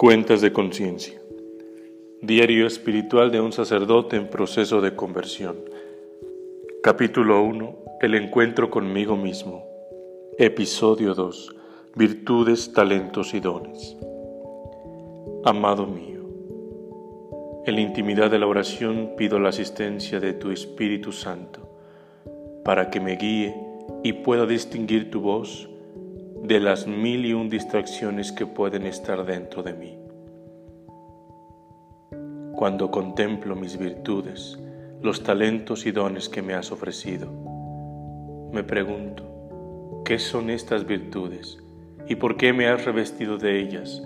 Cuentas de conciencia. Diario espiritual de un sacerdote en proceso de conversión. Capítulo 1. El encuentro conmigo mismo. Episodio 2. Virtudes, talentos y dones. Amado mío, en la intimidad de la oración pido la asistencia de tu Espíritu Santo para que me guíe y pueda distinguir tu voz de las mil y un distracciones que pueden estar dentro de mí. Cuando contemplo mis virtudes, los talentos y dones que me has ofrecido, me pregunto, ¿qué son estas virtudes y por qué me has revestido de ellas?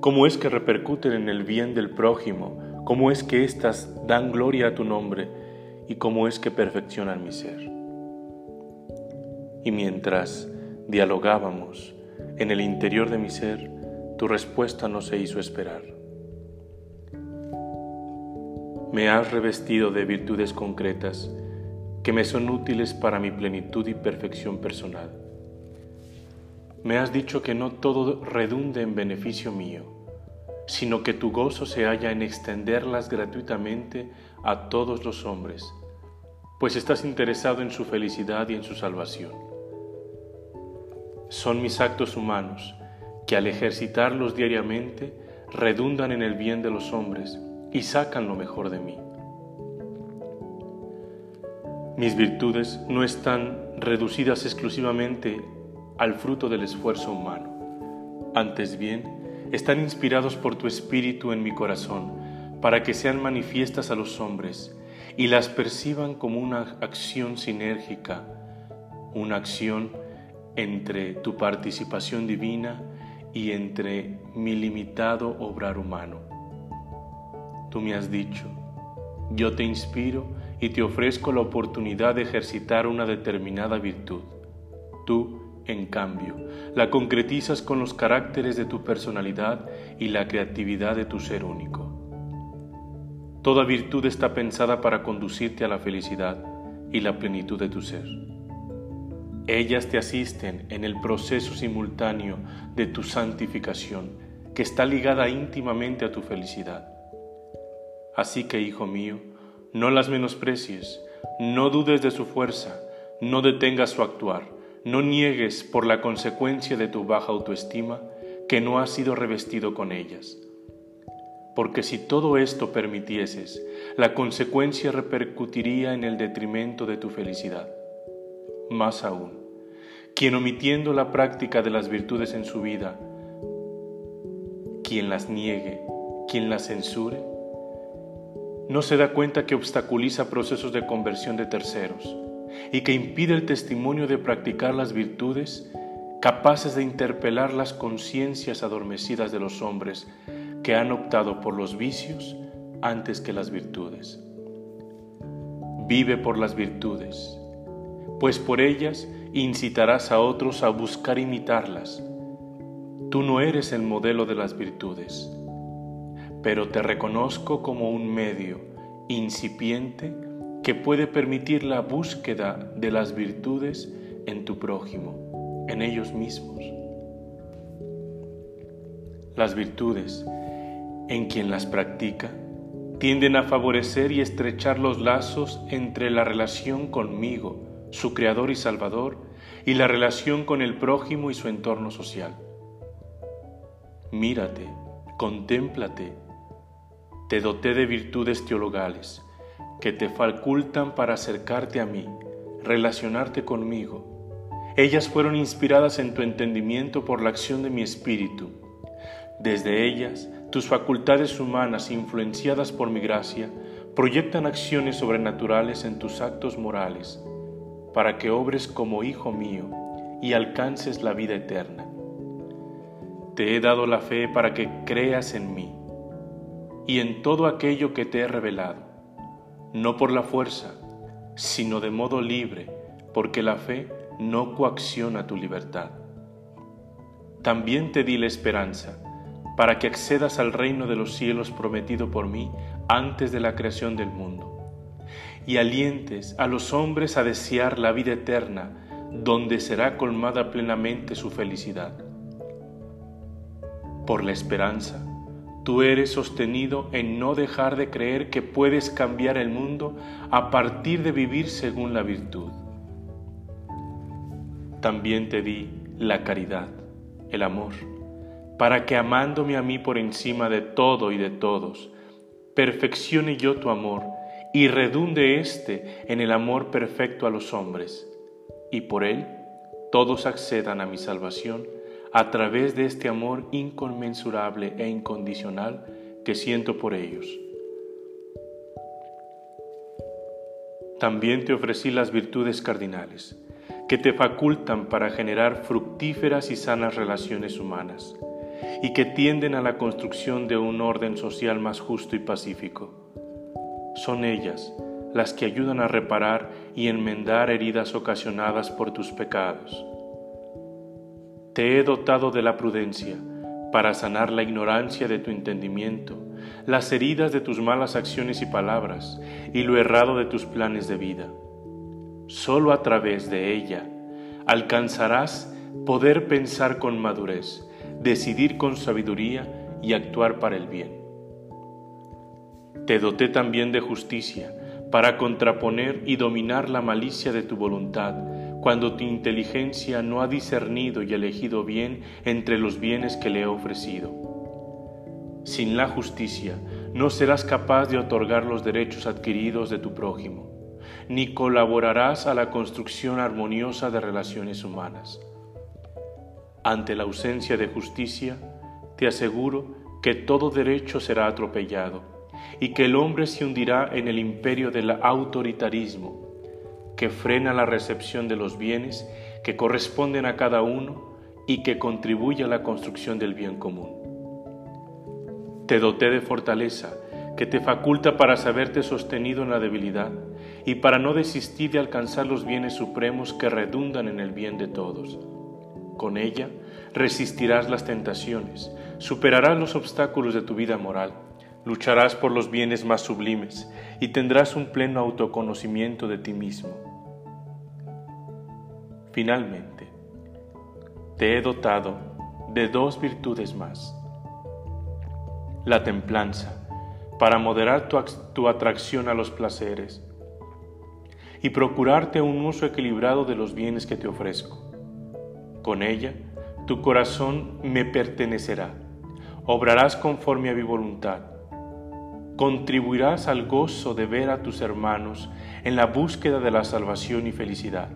¿Cómo es que repercuten en el bien del prójimo? ¿Cómo es que éstas dan gloria a tu nombre? ¿Y cómo es que perfeccionan mi ser? Y mientras dialogábamos en el interior de mi ser, tu respuesta no se hizo esperar. Me has revestido de virtudes concretas que me son útiles para mi plenitud y perfección personal. Me has dicho que no todo redunde en beneficio mío, sino que tu gozo se halla en extenderlas gratuitamente a todos los hombres, pues estás interesado en su felicidad y en su salvación son mis actos humanos, que al ejercitarlos diariamente redundan en el bien de los hombres y sacan lo mejor de mí. Mis virtudes no están reducidas exclusivamente al fruto del esfuerzo humano. Antes bien, están inspirados por tu espíritu en mi corazón para que sean manifiestas a los hombres y las perciban como una acción sinérgica, una acción entre tu participación divina y entre mi limitado obrar humano. Tú me has dicho, yo te inspiro y te ofrezco la oportunidad de ejercitar una determinada virtud. Tú, en cambio, la concretizas con los caracteres de tu personalidad y la creatividad de tu ser único. Toda virtud está pensada para conducirte a la felicidad y la plenitud de tu ser. Ellas te asisten en el proceso simultáneo de tu santificación, que está ligada íntimamente a tu felicidad. Así que, hijo mío, no las menosprecies, no dudes de su fuerza, no detengas su actuar, no niegues por la consecuencia de tu baja autoestima que no has sido revestido con ellas. Porque si todo esto permitieses, la consecuencia repercutiría en el detrimento de tu felicidad. Más aún, quien omitiendo la práctica de las virtudes en su vida, quien las niegue, quien las censure, no se da cuenta que obstaculiza procesos de conversión de terceros y que impide el testimonio de practicar las virtudes capaces de interpelar las conciencias adormecidas de los hombres que han optado por los vicios antes que las virtudes. Vive por las virtudes pues por ellas incitarás a otros a buscar imitarlas. Tú no eres el modelo de las virtudes, pero te reconozco como un medio incipiente que puede permitir la búsqueda de las virtudes en tu prójimo, en ellos mismos. Las virtudes, en quien las practica, tienden a favorecer y estrechar los lazos entre la relación conmigo, su Creador y Salvador, y la relación con el prójimo y su entorno social. Mírate, contémplate, te doté de virtudes teologales que te facultan para acercarte a mí, relacionarte conmigo. Ellas fueron inspiradas en tu entendimiento por la acción de mi espíritu. Desde ellas, tus facultades humanas, influenciadas por mi gracia, proyectan acciones sobrenaturales en tus actos morales para que obres como hijo mío y alcances la vida eterna. Te he dado la fe para que creas en mí y en todo aquello que te he revelado, no por la fuerza, sino de modo libre, porque la fe no coacciona tu libertad. También te di la esperanza, para que accedas al reino de los cielos prometido por mí antes de la creación del mundo y alientes a los hombres a desear la vida eterna, donde será colmada plenamente su felicidad. Por la esperanza, tú eres sostenido en no dejar de creer que puedes cambiar el mundo a partir de vivir según la virtud. También te di la caridad, el amor, para que amándome a mí por encima de todo y de todos, perfeccione yo tu amor y redunde éste en el amor perfecto a los hombres, y por él todos accedan a mi salvación a través de este amor inconmensurable e incondicional que siento por ellos. También te ofrecí las virtudes cardinales, que te facultan para generar fructíferas y sanas relaciones humanas, y que tienden a la construcción de un orden social más justo y pacífico. Son ellas las que ayudan a reparar y enmendar heridas ocasionadas por tus pecados te he dotado de la prudencia para sanar la ignorancia de tu entendimiento, las heridas de tus malas acciones y palabras y lo errado de tus planes de vida. Solo a través de ella alcanzarás poder pensar con madurez, decidir con sabiduría y actuar para el bien. Te doté también de justicia para contraponer y dominar la malicia de tu voluntad cuando tu inteligencia no ha discernido y elegido bien entre los bienes que le he ofrecido. Sin la justicia no serás capaz de otorgar los derechos adquiridos de tu prójimo, ni colaborarás a la construcción armoniosa de relaciones humanas. Ante la ausencia de justicia, te aseguro que todo derecho será atropellado y que el hombre se hundirá en el imperio del autoritarismo que frena la recepción de los bienes que corresponden a cada uno y que contribuye a la construcción del bien común. Te doté de fortaleza que te faculta para saberte sostenido en la debilidad y para no desistir de alcanzar los bienes supremos que redundan en el bien de todos. Con ella resistirás las tentaciones, superarás los obstáculos de tu vida moral, lucharás por los bienes más sublimes y tendrás un pleno autoconocimiento de ti mismo. Finalmente, te he dotado de dos virtudes más. La templanza, para moderar tu, atracción a los placeres y procurarte un uso equilibrado de los bienes que te ofrezco. Con ella, tu corazón me pertenecerá, obrarás conforme a mi voluntad contribuirás al gozo de ver a tus hermanos en la búsqueda de la salvación y felicidad.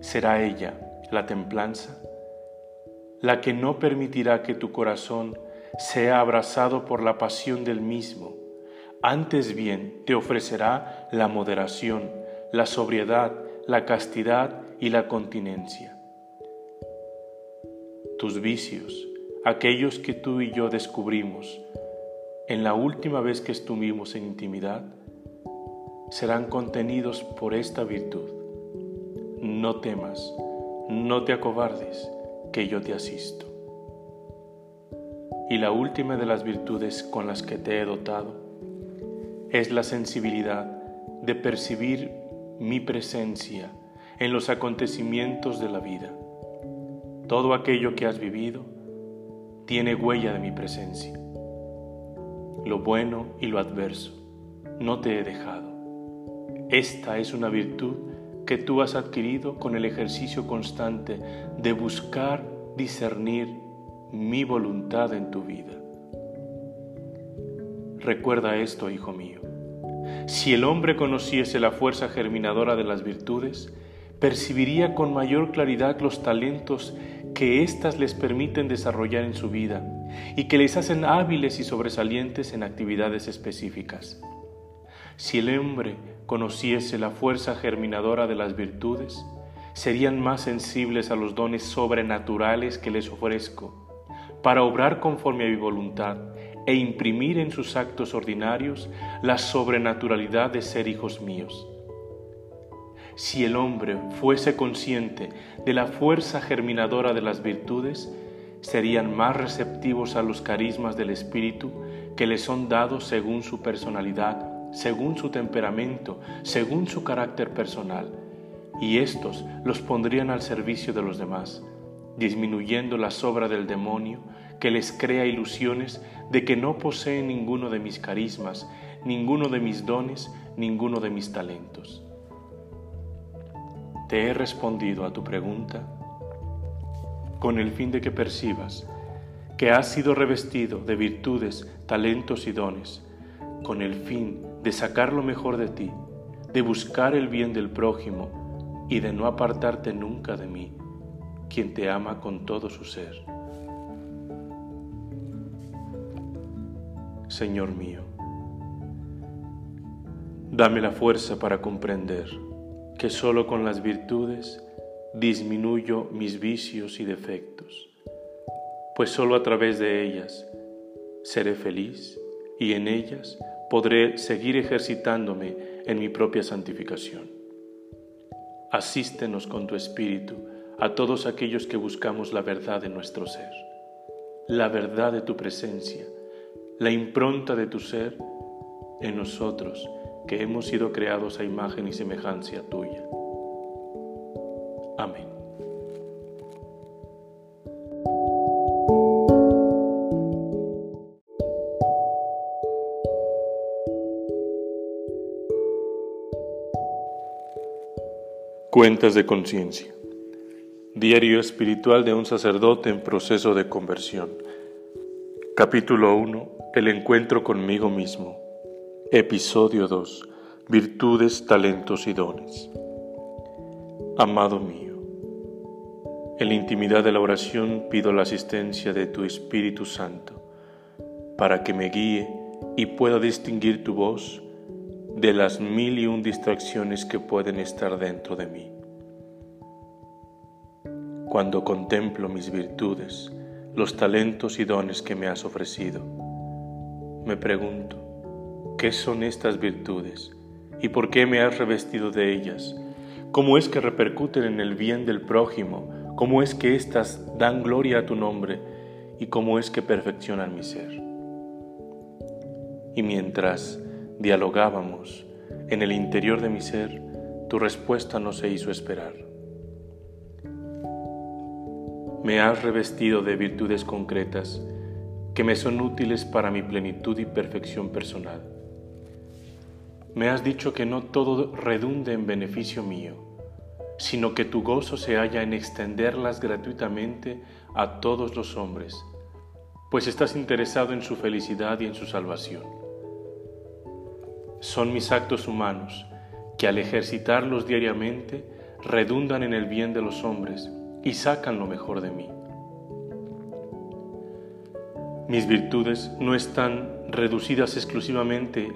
Será ella, la templanza, la que no permitirá que tu corazón sea abrazado por la pasión del mismo, antes bien te ofrecerá la moderación, la sobriedad, la castidad y la continencia. Tus vicios, aquellos que tú y yo descubrimos en la última vez que estuvimos en intimidad, serán contenidos por esta virtud. No temas, no te acobardes, que yo te asisto. Y la última de las virtudes con las que te he dotado es la sensibilidad de percibir mi presencia en los acontecimientos de la vida. Todo aquello que has vivido, tiene huella de mi presencia. Lo bueno y lo adverso, no te he dejado. Esta es una virtud que tú has adquirido con el ejercicio constante de buscar discernir mi voluntad en tu vida. Recuerda esto, hijo mío. Si el hombre conociese la fuerza germinadora de las virtudes, percibiría con mayor claridad los talentos que éstas les permiten desarrollar en su vida y que les hacen hábiles y sobresalientes en actividades específicas. Si el hombre conociese la fuerza germinadora de las virtudes, serían más sensibles a los dones sobrenaturales que les ofrezco, para obrar conforme a mi voluntad e imprimir en sus actos ordinarios la sobrenaturalidad de ser hijos míos si el hombre fuese consciente de la fuerza germinadora de las virtudes, serían más receptivos a los carismas del Espíritu que les son dados según su personalidad, según su temperamento, según su carácter personal, y éstos los pondrían al servicio de los demás, disminuyendo la sobra del demonio que les crea ilusiones de que no poseen ninguno de mis carismas, ninguno de mis dones, ninguno de mis talentos. Te he respondido a tu pregunta con el fin de que percibas que has sido revestido de virtudes, talentos y dones, con el fin de sacar lo mejor de ti, de buscar el bien del prójimo y de no apartarte nunca de mí, quien te ama con todo su ser. Señor mío, dame la fuerza para comprender que solo con las virtudes disminuyo mis vicios y defectos, pues solo a través de ellas seré feliz y en ellas podré seguir ejercitándome en mi propia santificación. Asístenos con tu Espíritu a todos aquellos que buscamos la verdad de nuestro ser, la verdad de tu presencia, la impronta de tu ser en nosotros que hemos sido creados a imagen y semejanza tuya. Amén. Cuentas de conciencia. Diario espiritual de un sacerdote en proceso de conversión. Capítulo 1. El encuentro conmigo mismo. Episodio 2. Virtudes, talentos y dones. Amado mío, en la intimidad de la oración pido la asistencia de tu Espíritu Santo para que me guíe y pueda distinguir tu voz de las mil y un distracciones que pueden estar dentro de mí. Cuando contemplo mis virtudes, los talentos y dones que me has ofrecido, me pregunto, ¿qué son estas virtudes y por qué me has revestido de ellas? ¿Cómo es que repercuten en el bien del prójimo? ¿Cómo es que éstas dan gloria a tu nombre? ¿Y cómo es que perfeccionan mi ser? Y mientras dialogábamos en el interior de mi ser, tu respuesta no se hizo esperar. Me has revestido de virtudes concretas que me son útiles para mi plenitud y perfección personal. Me has dicho que no todo redunde en beneficio mío, sino que tu gozo se halla en extenderlas gratuitamente a todos los hombres, pues estás interesado en su felicidad y en su salvación son mis actos humanos que al ejercitarlos diariamente redundan en el bien de los hombres y sacan lo mejor de mí. Mis virtudes no están reducidas exclusivamente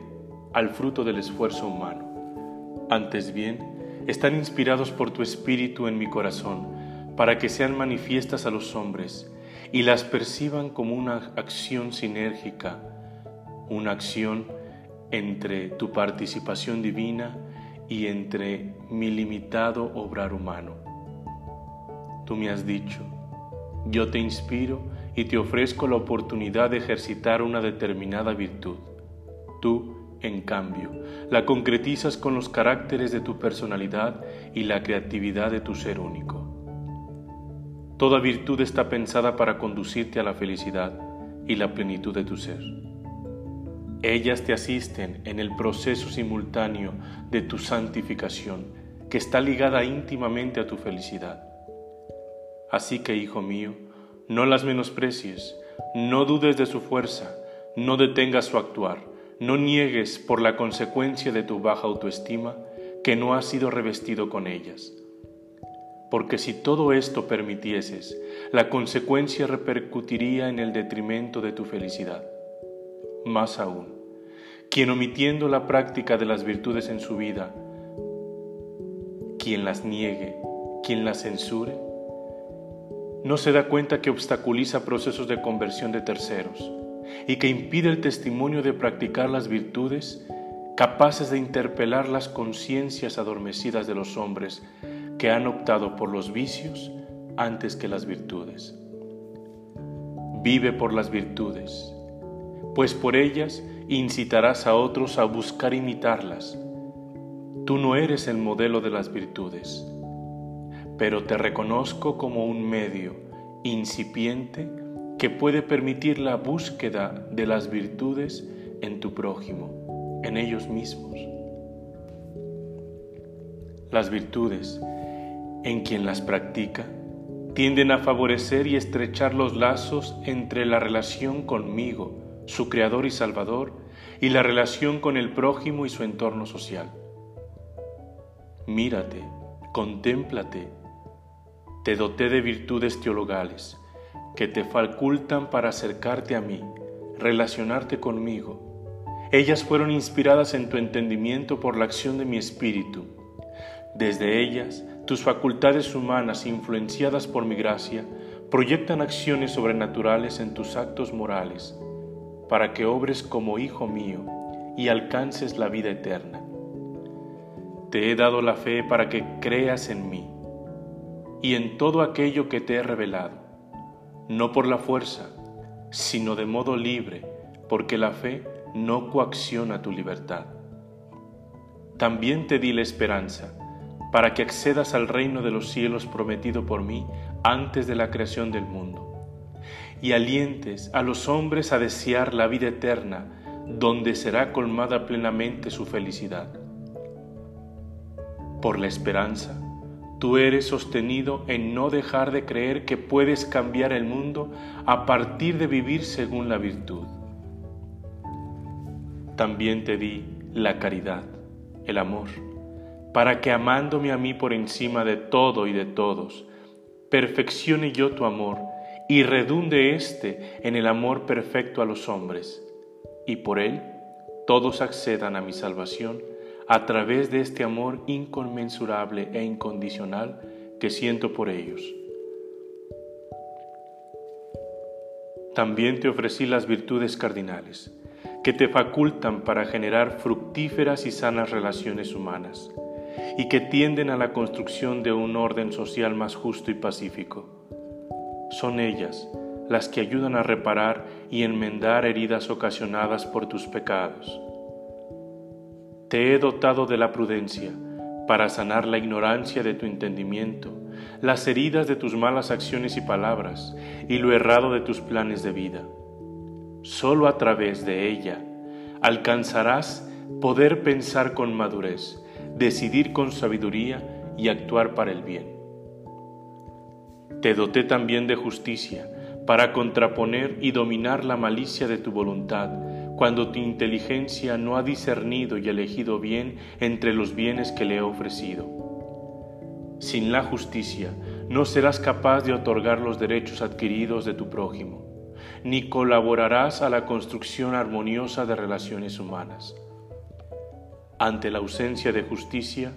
al fruto del esfuerzo humano. Antes bien, están inspirados por tu espíritu en mi corazón para que sean manifiestas a los hombres y las perciban como una acción sinérgica, una acción entre tu participación divina y entre mi limitado obrar humano. Tú me has dicho, yo te inspiro y te ofrezco la oportunidad de ejercitar una determinada virtud. Tú, en cambio, la concretizas con los caracteres de tu personalidad y la creatividad de tu ser único. Toda virtud está pensada para conducirte a la felicidad y la plenitud de tu ser. Ellas te asisten en el proceso simultáneo de tu santificación, que está ligada íntimamente a tu felicidad. Así que, hijo mío, no las menosprecies, no dudes de su fuerza, no detengas su actuar, no niegues por la consecuencia de tu baja autoestima que no has sido revestido con ellas. Porque si todo esto permitieses, la consecuencia repercutiría en el detrimento de tu felicidad. Más aún, quien omitiendo la práctica de las virtudes en su vida, quien las niegue, quien las censure, no se da cuenta que obstaculiza procesos de conversión de terceros y que impide el testimonio de practicar las virtudes capaces de interpelar las conciencias adormecidas de los hombres que han optado por los vicios antes que las virtudes. Vive por las virtudes pues por ellas incitarás a otros a buscar imitarlas. Tú no eres el modelo de las virtudes, pero te reconozco como un medio incipiente que puede permitir la búsqueda de las virtudes en tu prójimo, en ellos mismos. Las virtudes, en quien las practica, tienden a favorecer y estrechar los lazos entre la relación conmigo, su Creador y Salvador, y la relación con el prójimo y su entorno social. Mírate, contémplate, te doté de virtudes teologales que te facultan para acercarte a mí, relacionarte conmigo. Ellas fueron inspiradas en tu entendimiento por la acción de mi espíritu. Desde ellas, tus facultades humanas, influenciadas por mi gracia, proyectan acciones sobrenaturales en tus actos morales, para que obres como hijo mío y alcances la vida eterna. Te he dado la fe para que creas en mí y en todo aquello que te he revelado, no por la fuerza, sino de modo libre, porque la fe no coacciona tu libertad. También te di la esperanza, para que accedas al reino de los cielos prometido por mí antes de la creación del mundo, y alientes a los hombres a desear la vida eterna, donde será colmada plenamente su felicidad. Por la esperanza, tú eres sostenido en no dejar de creer que puedes cambiar el mundo a partir de vivir según la virtud. También te di la caridad, el amor, para que amándome a mí por encima de todo y de todos, perfeccione yo tu amor y redunde éste en el amor perfecto a los hombres, y por él todos accedan a mi salvación a través de este amor inconmensurable e incondicional que siento por ellos. También te ofrecí las virtudes cardinales, que te facultan para generar fructíferas y sanas relaciones humanas y que tienden a la construcción de un orden social más justo y pacífico. Son ellas las que ayudan a reparar y enmendar heridas ocasionadas por tus pecados. Te he dotado de la prudencia para sanar la ignorancia de tu entendimiento, las heridas de tus malas acciones y palabras y lo errado de tus planes de vida. Solo a través de ella alcanzarás poder pensar con madurez, decidir con sabiduría y actuar para el bien. Te doté también de justicia para contraponer y dominar la malicia de tu voluntad cuando tu inteligencia no ha discernido y elegido bien entre los bienes que le he ofrecido. Sin la justicia no serás capaz de otorgar los derechos adquiridos de tu prójimo, ni colaborarás a la construcción armoniosa de relaciones humanas. Ante la ausencia de justicia,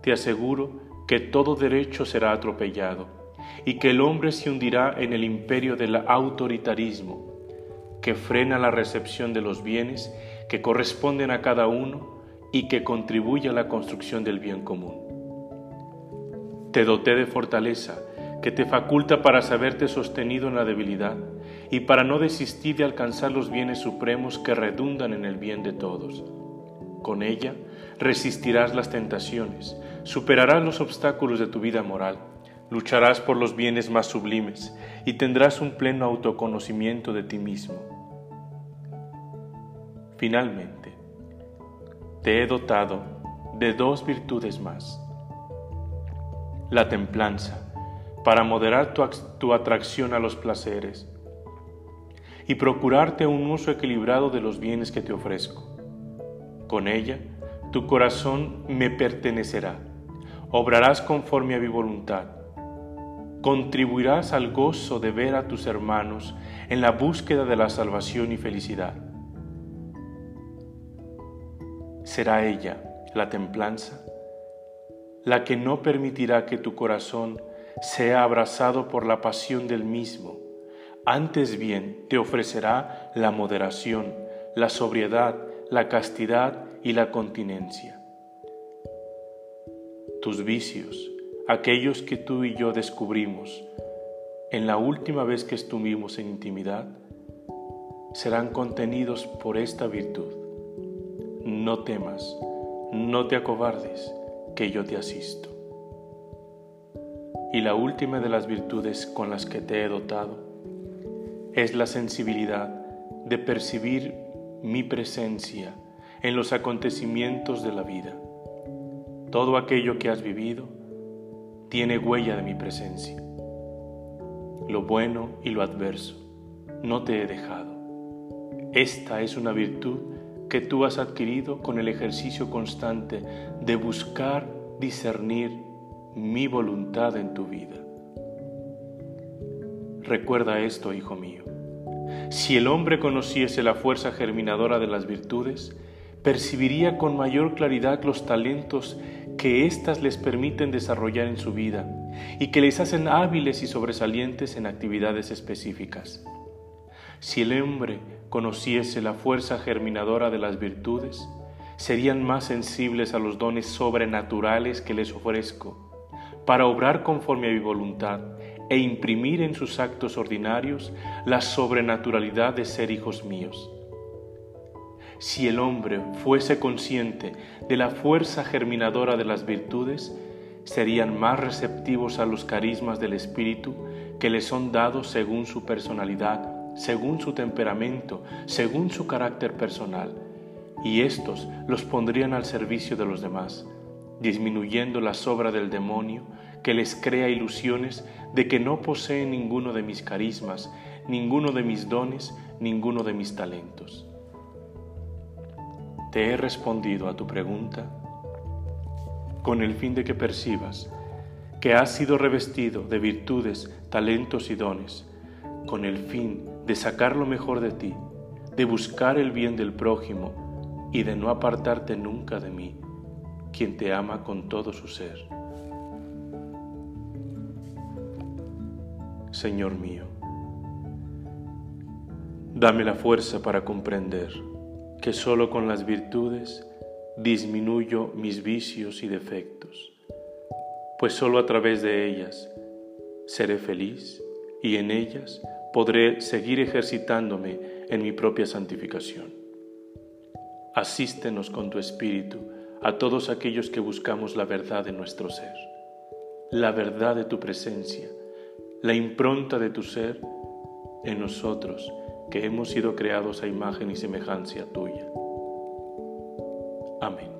te aseguro que todo derecho será atropellado y que el hombre se hundirá en el imperio del autoritarismo, que frena la recepción de los bienes que corresponden a cada uno y que contribuye a la construcción del bien común. Te doté de fortaleza que te faculta para saberte sostenido en la debilidad y para no desistir de alcanzar los bienes supremos que redundan en el bien de todos con ella resistirás las tentaciones, superarás los obstáculos de tu vida moral, lucharás por los bienes más sublimes y tendrás un pleno autoconocimiento de ti mismo. Finalmente, te he dotado de dos virtudes más. La templanza, para moderar tu, tu, atracción a los placeres y procurarte un uso equilibrado de los bienes que te ofrezco. Con ella, tu corazón me pertenecerá. Obrarás conforme a mi voluntad. Contribuirás al gozo de ver a tus hermanos en la búsqueda de la salvación y felicidad. Será ella, la templanza, la que no permitirá que tu corazón sea abrazado por la pasión del mismo. Antes bien te ofrecerá la moderación, la sobriedad, la castidad y la continencia. Tus vicios, aquellos que tú y yo descubrimos en la última vez que estuvimos en intimidad, serán contenidos por esta virtud. No temas, no te acobardes, que yo te asisto. Y la última de las virtudes con las que te he dotado es la sensibilidad de percibir mi presencia en los acontecimientos de la vida. Todo aquello que has vivido tiene huella de mi presencia. Lo bueno y lo adverso no te he dejado. Esta es una virtud que tú has adquirido con el ejercicio constante de buscar discernir mi voluntad en tu vida. Recuerda esto, hijo mío. Si el hombre conociese la fuerza germinadora de las virtudes, percibiría con mayor claridad los talentos que éstas les permiten desarrollar en su vida y que les hacen hábiles y sobresalientes en actividades específicas. Si el hombre conociese la fuerza germinadora de las virtudes, serían más sensibles a los dones sobrenaturales que les ofrezco, para obrar conforme a mi voluntad e imprimir en sus actos ordinarios la sobrenaturalidad de ser hijos míos. Si el hombre fuese consciente de la fuerza germinadora de las virtudes, serían más receptivos a los carismas del Espíritu que les son dados según su personalidad, según su temperamento, según su carácter personal, y éstos los pondrían al servicio de los demás, disminuyendo la sobra del demonio que les crea ilusiones de que no poseen ninguno de mis carismas, ninguno de mis dones, ninguno de mis talentos. Te he respondido a tu pregunta con el fin de que percibas que has sido revestido de virtudes, talentos y dones, con el fin de sacar lo mejor de ti, de buscar el bien del prójimo y de no apartarte nunca de mí, quien te ama con todo su ser. Señor mío, dame la fuerza para comprender que solo con las virtudes disminuyo mis vicios y defectos, pues solo a través de ellas seré feliz y en ellas podré seguir ejercitándome en mi propia santificación. Asístenos con tu Espíritu a todos aquellos que buscamos la verdad de nuestro ser, la verdad de tu presencia, la impronta de tu ser en nosotros que hemos sido creados a imagen y semejanza tuya. Amén.